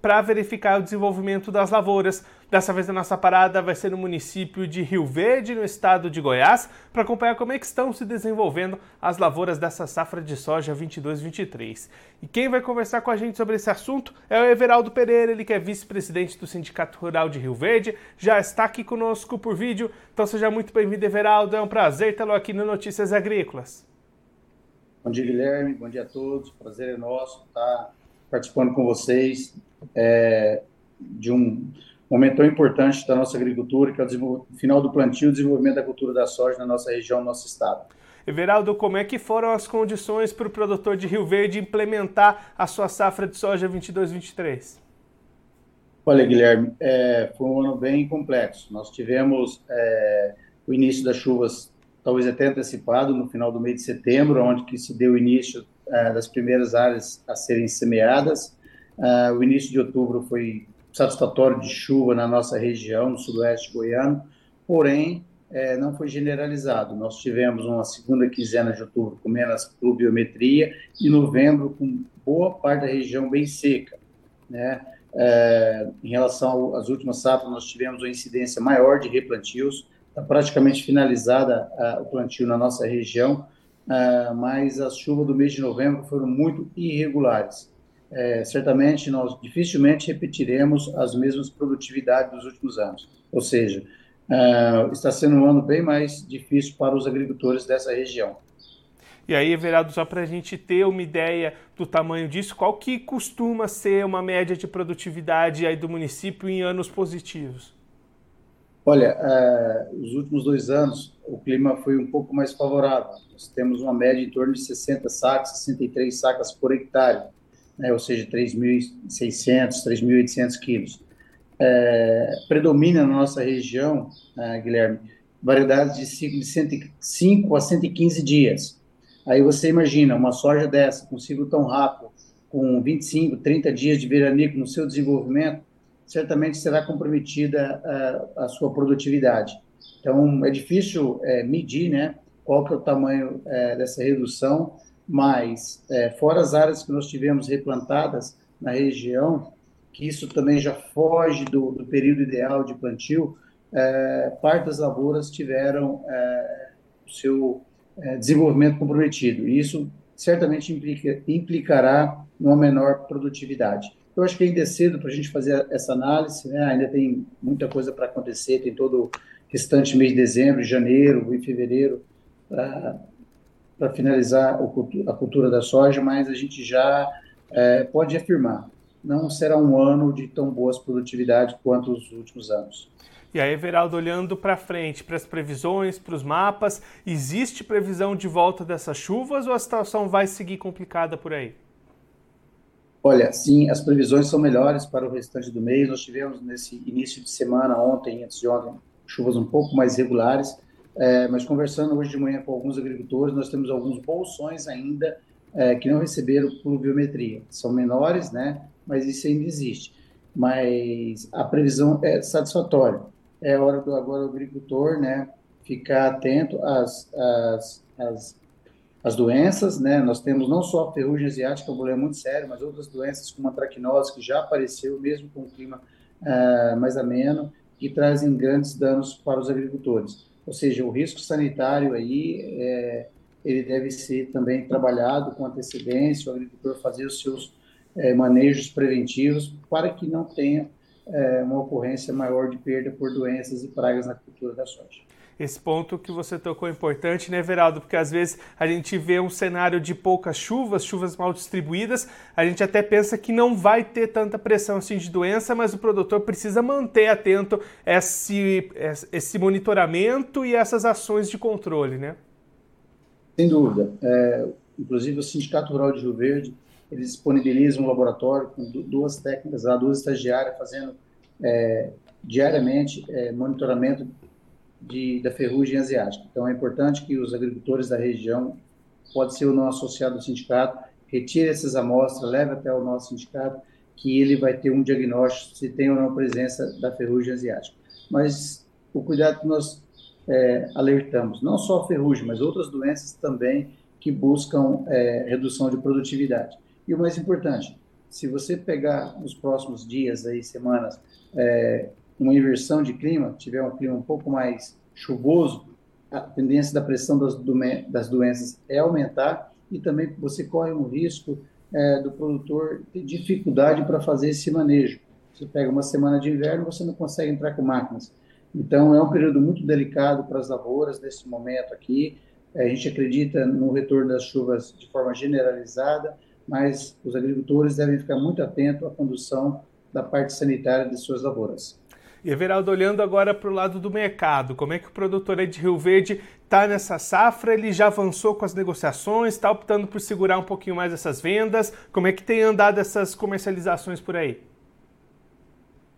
para verificar o desenvolvimento das lavouras. Dessa vez a nossa parada vai ser no município de Rio Verde, no estado de Goiás, para acompanhar como é que estão se desenvolvendo as lavouras dessa safra de soja 22-23. E quem vai conversar com a gente sobre esse assunto é o Everaldo Pereira, ele que é vice-presidente do Sindicato Rural de Rio Verde, já está aqui conosco por vídeo. Então seja muito bem-vindo, Everaldo, é um prazer tê-lo aqui no Notícias Agrícolas. Bom dia, Guilherme, bom dia a todos, prazer é nosso estar participando com vocês é, de um momento tão importante da nossa agricultura, que é o final do plantio e o desenvolvimento da cultura da soja na nossa região, no nosso estado. Everaldo, como é que foram as condições para o produtor de Rio Verde implementar a sua safra de soja 22-23? Olha, Guilherme, é, foi um ano bem complexo. Nós tivemos é, o início das chuvas talvez até antecipado no final do mês de setembro, onde que se deu o início é, das primeiras áreas a serem semeadas. É, o início de outubro foi satisfatório de chuva na nossa região, no sudoeste goiano, porém é, não foi generalizado. Nós tivemos uma segunda quinzena de outubro com menos pluviometria e novembro com boa parte da região bem seca. Né? É, em relação às últimas safras, nós tivemos uma incidência maior de replantios, está praticamente finalizada o plantio na nossa região, a, mas as chuvas do mês de novembro foram muito irregulares é, certamente nós dificilmente repetiremos as mesmas produtividades dos últimos anos. Ou seja, é, está sendo um ano bem mais difícil para os agricultores dessa região. E aí, Everaldo, só para a gente ter uma ideia do tamanho disso, qual que costuma ser uma média de produtividade aí do município em anos positivos? Olha, é, os últimos dois anos o clima foi um pouco mais favorável. Nós temos uma média em torno de 60 sacas, 63 sacas por hectare né, ou seja, 3.600, 3.800 quilos. É, predomina na nossa região, né, Guilherme, variedades de ciclo de 105 a 115 dias. Aí você imagina uma soja dessa, com ciclo tão rápido, com 25, 30 dias de veranico no seu desenvolvimento, certamente será comprometida a, a sua produtividade. Então, é difícil é, medir né, qual que é o tamanho é, dessa redução, mas é, fora as áreas que nós tivemos replantadas na região, que isso também já foge do, do período ideal de plantio, é, parte das lavouras tiveram é, seu é, desenvolvimento comprometido. E isso certamente implica, implicará numa menor produtividade. Eu acho que ainda é cedo para a gente fazer essa análise, né? ainda tem muita coisa para acontecer, tem todo o restante mês de dezembro, janeiro e fevereiro para para finalizar a cultura da soja, mas a gente já é, pode afirmar, não será um ano de tão boas produtividades quanto os últimos anos. E aí, Everaldo, olhando para frente, para as previsões, para os mapas, existe previsão de volta dessas chuvas ou a situação vai seguir complicada por aí? Olha, sim, as previsões são melhores para o restante do mês. Nós tivemos nesse início de semana, ontem, antes de ontem, chuvas um pouco mais regulares. É, mas conversando hoje de manhã com alguns agricultores, nós temos alguns bolsões ainda é, que não receberam pluviometria. São menores, né? Mas isso ainda existe. Mas a previsão é satisfatória. É hora do agora o agricultor, né? Ficar atento às, às, às, às doenças, né? Nós temos não só a ferrugem asiática, um problema muito sério, mas outras doenças como a traquinose, que já apareceu mesmo com o clima uh, mais ameno, que trazem grandes danos para os agricultores. Ou seja, o risco sanitário aí, é, ele deve ser também trabalhado com antecedência, o agricultor fazer os seus é, manejos preventivos para que não tenha é, uma ocorrência maior de perda por doenças e pragas na cultura da soja esse ponto que você tocou é importante, né, Veraldo? Porque às vezes a gente vê um cenário de poucas chuvas, chuvas mal distribuídas, a gente até pensa que não vai ter tanta pressão assim de doença, mas o produtor precisa manter atento esse, esse monitoramento e essas ações de controle, né? Sem dúvida. É, inclusive o Sindicato Rural de Rio Verde, eles disponibilizam um laboratório com duas técnicas lá, duas estagiárias fazendo é, diariamente é, monitoramento de, da ferrugem asiática. Então, é importante que os agricultores da região, pode ser o nosso associado do sindicato, retire essas amostras, leve até o nosso sindicato, que ele vai ter um diagnóstico se tem ou não presença da ferrugem asiática. Mas o cuidado que nós é, alertamos, não só a ferrugem, mas outras doenças também que buscam é, redução de produtividade. E o mais importante, se você pegar nos próximos dias, aí, semanas, é, uma inversão de clima, tiver um clima um pouco mais chuvoso, a tendência da pressão das, das doenças é aumentar e também você corre um risco é, do produtor ter dificuldade para fazer esse manejo. Você pega uma semana de inverno, você não consegue entrar com máquinas. Então, é um período muito delicado para as lavouras nesse momento aqui. A gente acredita no retorno das chuvas de forma generalizada, mas os agricultores devem ficar muito atentos à condução da parte sanitária de suas lavouras. E Everaldo, olhando agora para o lado do mercado, como é que o produtor aí de Rio Verde está nessa safra? Ele já avançou com as negociações, está optando por segurar um pouquinho mais essas vendas? Como é que tem andado essas comercializações por aí?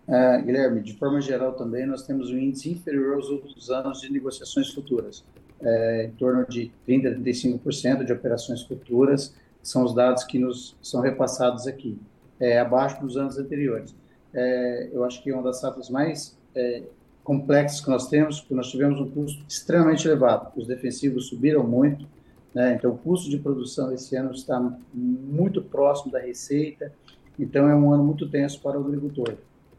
Uh, Guilherme, de forma geral também, nós temos um índice inferior aos outros anos de negociações futuras, é, em torno de 30% a 35% de operações futuras, são os dados que nos são repassados aqui, é, abaixo dos anos anteriores. É, eu acho que é uma das safras mais é, complexas que nós temos, porque nós tivemos um custo extremamente elevado, os defensivos subiram muito, né, então o custo de produção esse ano está muito próximo da receita, então é um ano muito tenso para o agricultor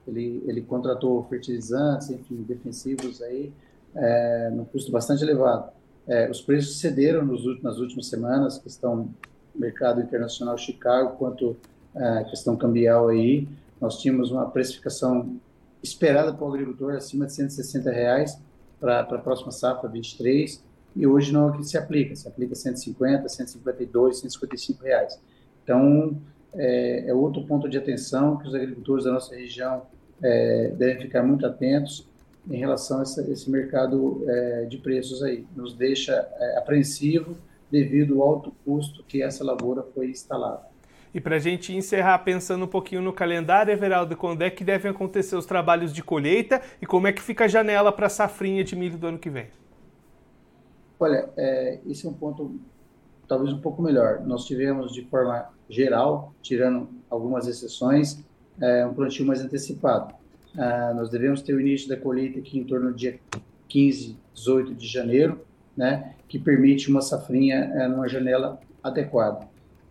ele, ele contratou fertilizantes, enfim, defensivos aí, é, no custo bastante elevado. É, os preços cederam nos, nas últimas semanas, questão mercado internacional Chicago, quanto é, questão cambial aí. Nós tínhamos uma precificação esperada para o agricultor acima de 160 reais para a próxima safra 23 e hoje não é o que se aplica, se aplica 150, 152, 155 reais. Então é, é outro ponto de atenção que os agricultores da nossa região é, devem ficar muito atentos em relação a esse, esse mercado é, de preços aí. Nos deixa é, apreensivo devido ao alto custo que essa lavoura foi instalada. E para a gente encerrar pensando um pouquinho no calendário, Everaldo, quando é que devem acontecer os trabalhos de colheita e como é que fica a janela para a safrinha de milho do ano que vem? Olha, é, esse é um ponto talvez um pouco melhor. Nós tivemos de forma geral, tirando algumas exceções, é, um plantio mais antecipado. Ah, nós devemos ter o início da colheita aqui em torno do dia 15, 18 de janeiro, né, que permite uma safrinha é, numa janela adequada.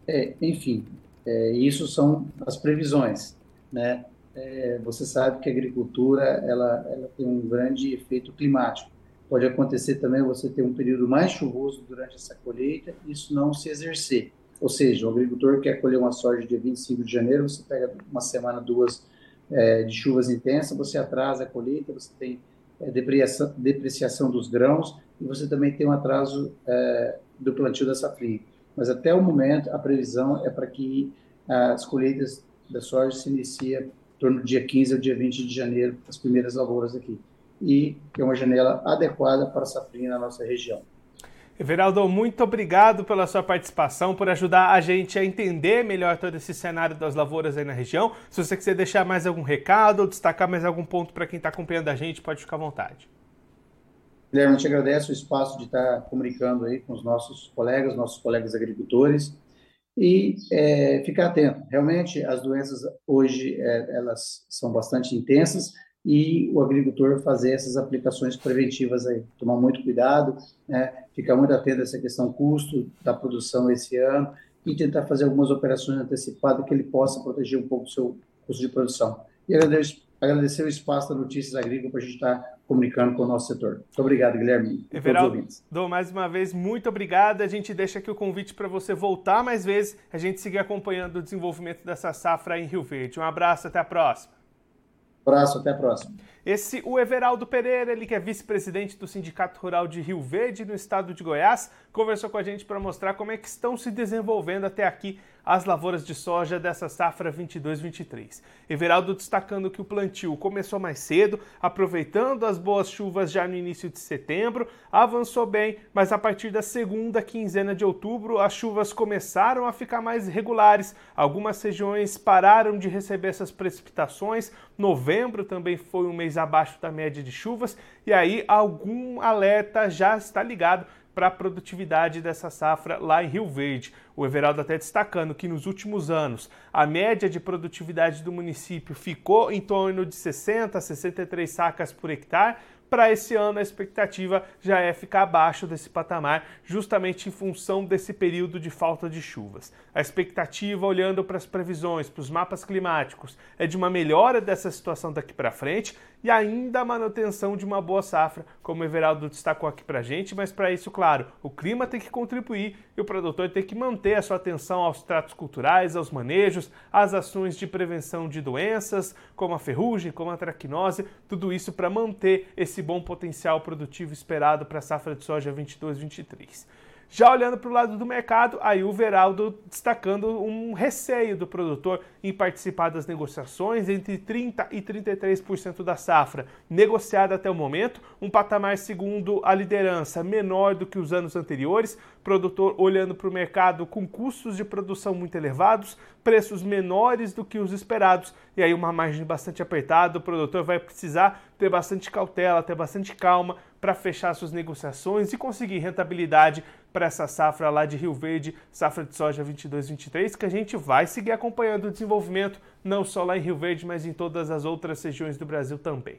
É, enfim, é, isso são as previsões, né? É, você sabe que a agricultura ela, ela tem um grande efeito climático. Pode acontecer também você ter um período mais chuvoso durante essa colheita, isso não se exercer. Ou seja, o agricultor quer colher uma soja dia 25 de janeiro, você pega uma semana, duas é, de chuvas intensas, você atrasa a colheita, você tem é, depreciação, depreciação, dos grãos e você também tem um atraso é, do plantio da safrinha. Mas até o momento, a previsão é para que as colheitas da soja se iniciem em torno do dia 15 ao dia 20 de janeiro, as primeiras lavouras aqui. E é uma janela adequada para a safrinha na nossa região. Everaldo, muito obrigado pela sua participação, por ajudar a gente a entender melhor todo esse cenário das lavouras aí na região. Se você quiser deixar mais algum recado ou destacar mais algum ponto para quem está acompanhando a gente, pode ficar à vontade. Guilherme, eu te agradeço o espaço de estar comunicando aí com os nossos colegas, nossos colegas agricultores, e é, ficar atento. Realmente, as doenças hoje é, elas são bastante intensas, e o agricultor fazer essas aplicações preventivas aí, tomar muito cuidado, né, ficar muito atento a essa questão custo da produção esse ano e tentar fazer algumas operações antecipadas que ele possa proteger um pouco o seu custo de produção. E agradeço, agradecer o espaço da Notícias Agrícolas para a gente estar comunicando com o nosso setor. Muito obrigado, Guilherme. Everaldo, mais uma vez, muito obrigado. A gente deixa aqui o convite para você voltar mais vezes, a gente seguir acompanhando o desenvolvimento dessa safra em Rio Verde. Um abraço, até a próxima abraço, até a próxima. Esse, o Everaldo Pereira, ele que é vice-presidente do Sindicato Rural de Rio Verde, no estado de Goiás, conversou com a gente para mostrar como é que estão se desenvolvendo até aqui as lavouras de soja dessa safra 22-23. Everaldo destacando que o plantio começou mais cedo, aproveitando as boas chuvas já no início de setembro, avançou bem, mas a partir da segunda quinzena de outubro as chuvas começaram a ficar mais irregulares. Algumas regiões pararam de receber essas precipitações. Novembro também foi um mês abaixo da média de chuvas e aí algum alerta já está ligado para a produtividade dessa safra lá em Rio Verde. O Everaldo até destacando que nos últimos anos a média de produtividade do município ficou em torno de 60 a 63 sacas por hectare, para esse ano a expectativa já é ficar abaixo desse patamar, justamente em função desse período de falta de chuvas. A expectativa, olhando para as previsões, para os mapas climáticos, é de uma melhora dessa situação daqui para frente e ainda a manutenção de uma boa safra, como o Everaldo destacou aqui para gente, mas para isso, claro, o clima tem que contribuir e o produtor tem que manter a sua atenção aos tratos culturais, aos manejos, às ações de prevenção de doenças, como a ferrugem, como a traquinose, tudo isso para manter esse bom potencial produtivo esperado para a safra de soja 22-23. Já olhando para o lado do mercado, aí o Veraldo destacando um receio do produtor em participar das negociações entre 30% e 33% da safra negociada até o momento, um patamar segundo a liderança menor do que os anos anteriores, produtor olhando para o mercado com custos de produção muito elevados, preços menores do que os esperados e aí uma margem bastante apertada, o produtor vai precisar ter bastante cautela, ter bastante calma para fechar suas negociações e conseguir rentabilidade para essa safra lá de Rio Verde, safra de soja 22-23, que a gente vai seguir acompanhando o desenvolvimento não só lá em Rio Verde, mas em todas as outras regiões do Brasil também.